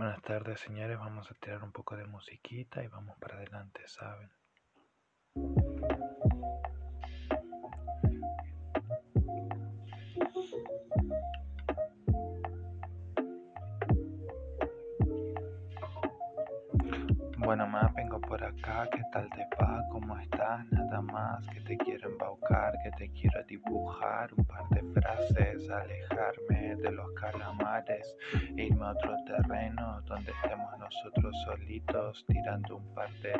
Buenas tardes, señores. Vamos a tirar un poco de musiquita y vamos para adelante, ¿saben? Bueno, más vengo por acá, ¿qué tal te va? ¿Cómo estás? Nada más que te quiero embaucar, que te quiero dibujar un par de frases, alejarme de los calamares, irme a otro terreno donde estemos nosotros solitos, tirando un par de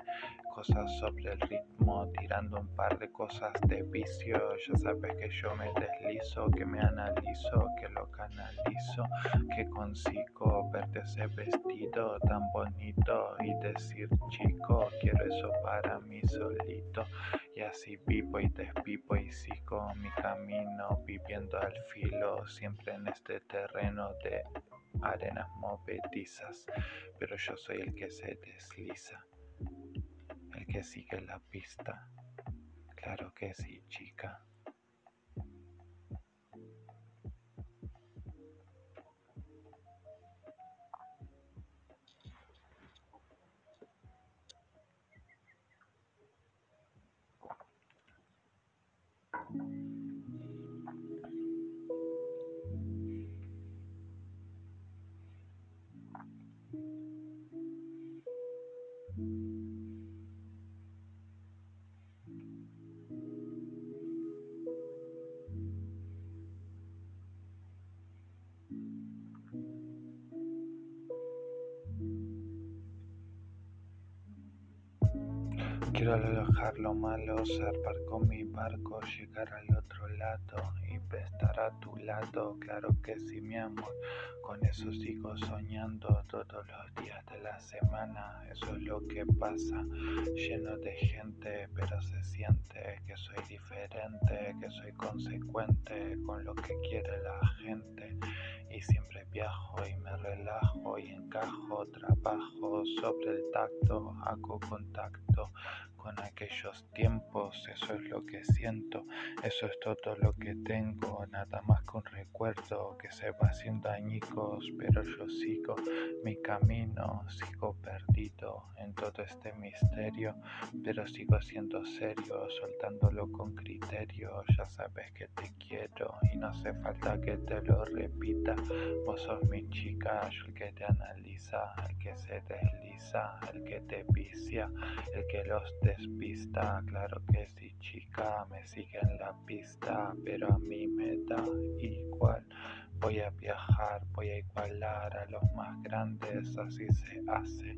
cosas sobre el ritmo, tirando un par de cosas de vicio. Ya sabes que yo me deslizo, que me analizo, que lo canalizo, que consigo verte ese vestido tan bonito y decir chico, quiero eso para mí solito. Y así vivo y despipo y sigo mi camino, viviendo al filo, siempre en este terreno de arenas movedizas. Pero yo soy el que se desliza, el que sigue la pista. Claro que sí, chica. Quiero alejar lo malo, zarpar con mi barco, llegar al otro lado y estar a tu lado. Claro que sí, mi amor, con eso sigo soñando todos los días de la semana. Eso es lo que pasa, lleno de gente, pero se siente que soy diferente, que soy consecuente con lo que quiere la gente. Y siempre viajo y me relajo y encajo, trabajo sobre el tacto, hago contacto con aquellos tiempos, eso es lo que siento, eso es todo lo que tengo, nada más que un recuerdo que se va haciendo añicos, pero yo sigo mi camino, sigo perdido en todo este misterio, pero sigo siendo serio, soltándolo con criterio, ya sabes que te quiero y no hace falta que te lo repita, vos sos mi chica, yo el que te analiza, el que se desliza, el que te vicia, el que los despista, claro que sí chica, me sigue en la pista, pero a mí me da igual. Voy a viajar, voy a igualar a los más grandes, así se hace.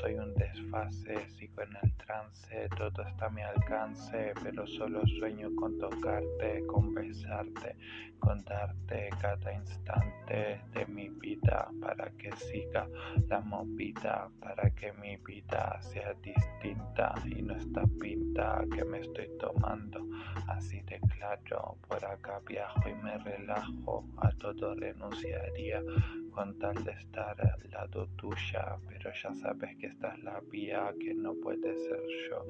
Soy un desfase, sigo en el trance, todo está a mi alcance, pero solo sueño con tocarte, con besarte, con darte cada instante de mi vida para que siga la movida, para que mi vida sea distinta y no esta pinta que me estoy tomando. Así de claro, por acá viajo y me relajo a todo renunciaría. Con tal de estar al lado tuya, pero ya sabes que esta es la vía, que no puede ser yo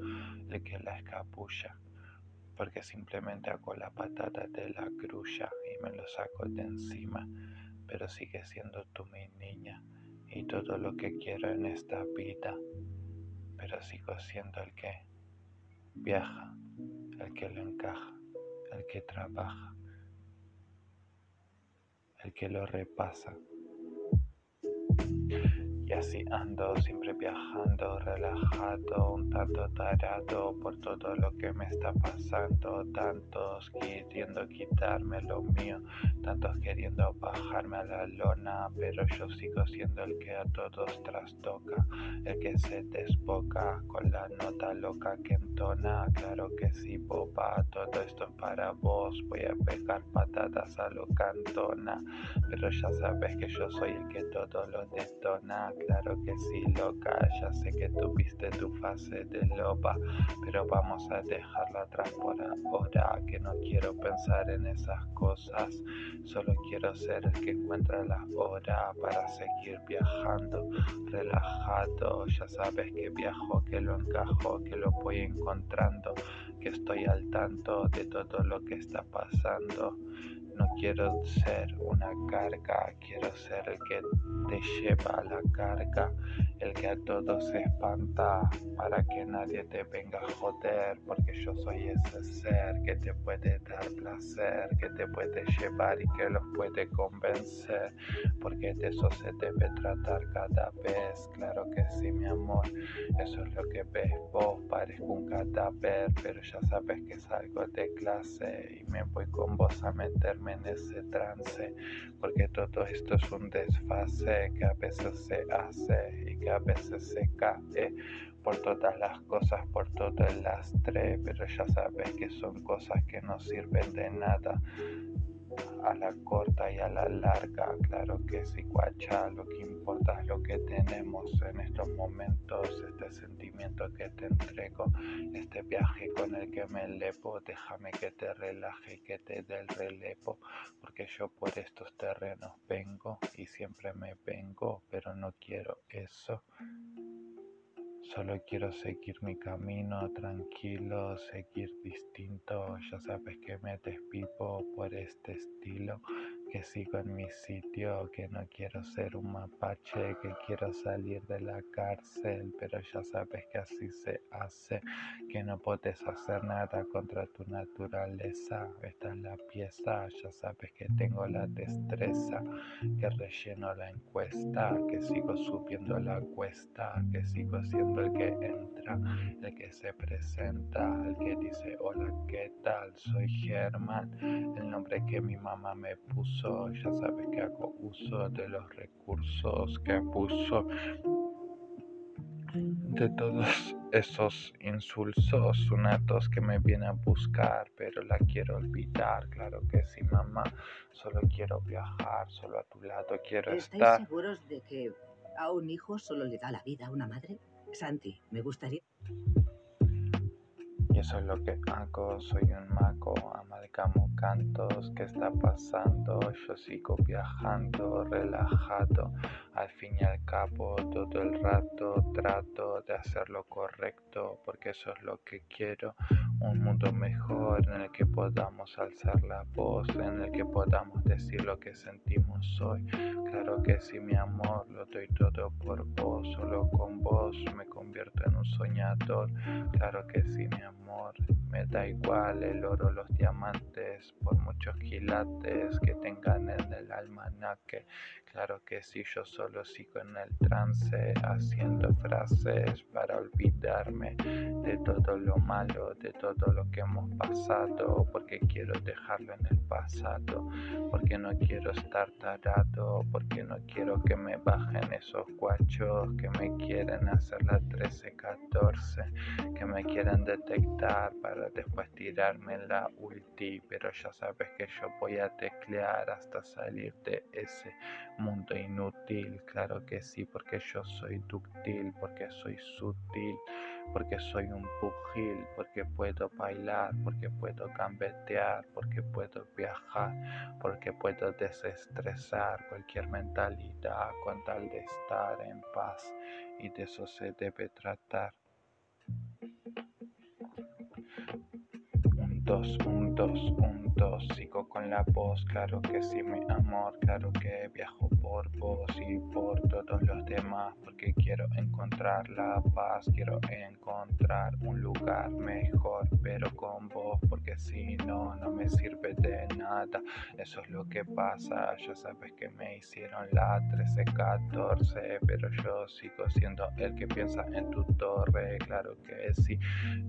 el que la escapulla, porque simplemente hago la patata de la grulla y me lo saco de encima, pero sigue siendo tú mi niña y todo lo que quiero en esta vida, pero sigo siendo el que viaja, el que lo encaja, el que trabaja el que lo repasa. Y así ando, siempre viajando, relajado, un tanto tarado por todo lo que me está pasando. Tantos queriendo quitarme lo mío, tantos queriendo bajarme a la lona, pero yo sigo siendo el que a todos trastoca, el que se desboca con la nota loca que entona. Claro que sí, boba, todo esto es para vos. Voy a pegar patatas a lo cantona, pero ya sabes que yo soy el que todo lo detona claro que sí, loca. Ya sé que tuviste tu fase de loba, pero vamos a dejarla atrás por ahora. Que no quiero pensar en esas cosas. Solo quiero ser el que encuentra la hora para seguir viajando, relajado. Ya sabes que viajo, que lo encajo, que lo voy encontrando, que estoy al tanto de todo lo que está pasando No quiero ser una carga, quiero ser el que te lleva a la carga, el que a todos se espanta para que nadie te venga a joder, porque yo soy ese ser que te puede dar placer, que te puede llevar y que los puede convencer, porque de eso se debe tratar cada vez, claro que sí, mi amor, eso es lo que ves vos, parezco un cadáver, pero ya sabes que salgo de clase y me voy con vos a meterme en ese trance, porque todo esto es un desfase que a veces se hace y que a veces se cae por todas las cosas, por todo el lastre, pero ya sabes que son cosas que no sirven de nada a la corta y a la larga, claro que sí, guacha, lo que importa es lo que tenemos en estos momentos, este sentimiento que te entrego, este viaje con el que me elevo, déjame que te relaje que te dé el relevo, porque yo por estos terrenos vengo y siempre me vengo, pero no quiero eso. Solo quiero seguir mi camino tranquilo, seguir distinto. Ya sabes que me despipo por este estilo que sigo en mi sitio, que no quiero ser un mapache, que quiero salir de la cárcel, pero ya sabes que así se hace, que no puedes hacer nada contra tu naturaleza. Esta es la pieza, ya sabes que tengo la destreza, que relleno la encuesta, que sigo subiendo la cuesta, que sigo siendo el que entra, el que se presenta, el que dice hola, ¿qué tal? Soy Germán, el nombre que mi mamá me puso ya sabes que hago uso de los recursos que puso de todos esos insulsos sunatos que me vienen a buscar, pero la quiero olvidar, claro que sí, mamá, solo quiero viajar, solo a tu lado quiero estar. ¿Estáis seguros de que a un hijo solo le da la vida a una madre? Santi, me gustaría... Y eso es lo que hago, soy un mago, amalgamo cantos, ¿qué está pasando? Yo sigo viajando, relajado, al fin y al cabo todo el rato trato de hacer lo correcto, porque eso es lo que quiero, un mundo mejor en el que podamos alzar la voz, en el que podamos decir lo que sentimos hoy. Claro que sí, mi amor, lo doy todo por vos, solo con vos me convierto en un soñador. Claro que sí, mi amor me da igual el oro, los diamantes, por muchos quilates que tengan en el almanaque. Claro que si yo solo sigo en el trance, haciendo frases para olvidarme de todo lo malo, de todo lo que hemos pasado, porque quiero dejarlo en el pasado, porque no quiero estar tarado, porque no quiero que me bajen esos guachos que me quieren hacer la 13-14, que me quieren detectar para después tirarme la ulti, pero ya sabes que yo voy a teclear hasta salir de ese mundo inútil, claro que sí, porque yo soy dúctil, porque soy sutil, porque soy un pugil, porque puedo bailar, porque puedo gambetear, porque puedo viajar, porque puedo desestresar cualquier mentalidad con tal de estar en paz y de eso se debe tratar. Un dos, un dos, un dos, sigo con la voz, claro que sí, mi amor, claro que viajo por vos y por todos los demás, porque quiero encontrar la paz, quiero encontrar un lugar mejor, pero con vos, porque si no, no me sirve de nada. Eso es lo que pasa, ya sabes que me hicieron la 13-14, pero yo sigo siendo el que piensa en tu torre, claro que sí,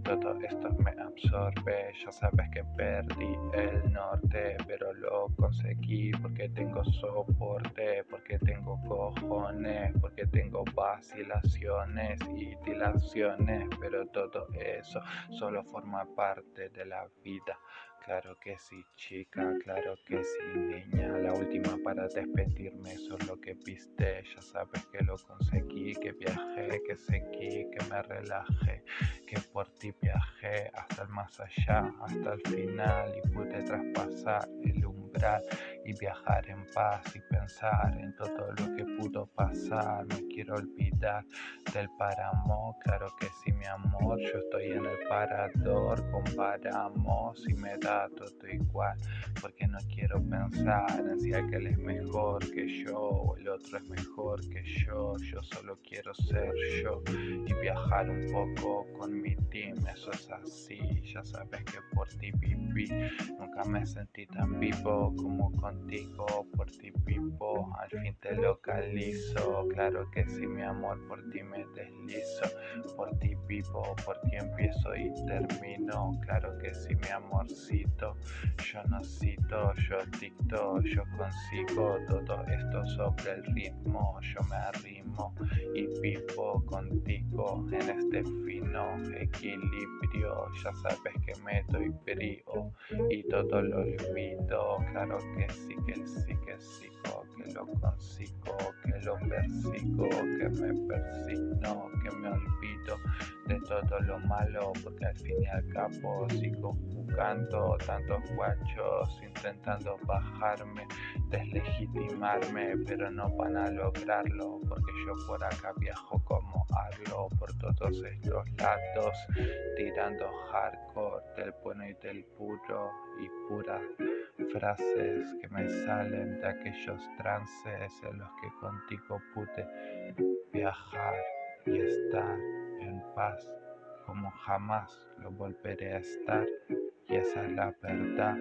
todo esto me absorbe, ya sabes que perdí el norte, pero lo conseguí porque tengo soporte porque tengo cojones, porque tengo vacilaciones y dilaciones, pero todo eso solo forma parte de la vida. Claro que sí, chica, claro que sí, niña. La última para despedirme, eso es lo que viste. Ya sabes que lo conseguí, que viajé, que seguí, que me relajé, que por ti viajé hasta el más allá, hasta el final y pude traspasar el umbral y viajar en paz y pensar en todo lo que pudo pasar. Me quiero olvidar del paramo, claro que sí, mi amor. Yo estoy en el parador, comparamos y me da todo igual, porque no quiero pensar en si aquel es mejor que yo o el otro es mejor que yo. Yo solo quiero ser yo y viajar un poco con mi team. Eso es así, ya sabes que por ti viví. Nunca me sentí tan vivo como contigo, por ti Al fin te localizo, claro que sí, mi amor, por ti me deslizo. Por ti vivo, por ti empiezo y termino. Claro que sí, mi amorcito. Yo no cito, yo dicto, yo consigo todo esto sobre el ritmo. Yo me arrimo y vivo contigo en este fino equilibrio. Ya sabes que me doy brío y todo lo olvido. Claro que sí, que sí, que sí que lo consigo, que lo persigo, que me persigno, que me olvido de todo lo malo, porque al fin y al cabo sigo buscando tantos guachos, intentando bajarme, deslegitimarme, pero no van a lograrlo, porque yo por acá viajo como Arlo, por todos estos lados, tirando hardcore del bueno y del puro y pura frases que me salen de aquellos en los que contigo pude viajar y estar en paz como jamás lo volveré a estar y esa es la verdad.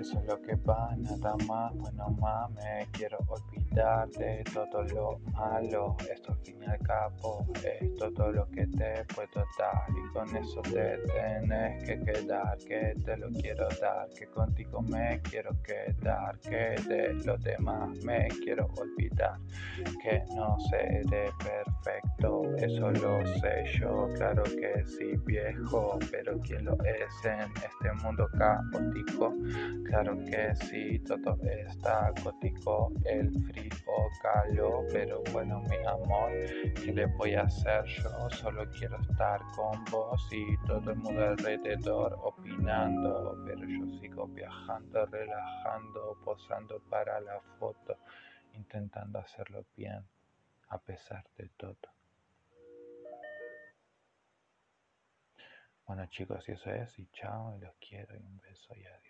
eso es lo que va, nada más, bueno me quiero olvidar de todo lo malo, esto al fin y al cabo es todo lo que te puedo dar. Y con eso te tienes que quedar, que te lo quiero dar, que contigo me quiero quedar, que de lo demás me quiero olvidar, que no seré perfecto, eso lo sé yo, claro que sí viejo, pero quien lo es en este mundo caótico, Claro que sí, todo está gótico, el calor, pero bueno, mi amor, ¿qué le voy a hacer yo? Solo quiero estar con vos y todo el mundo alrededor opinando, pero yo sigo viajando, relajando, posando para la foto, intentando hacerlo bien, a pesar de todo. Bueno chicos, eso es, y chao, los quiero, y un beso y adiós.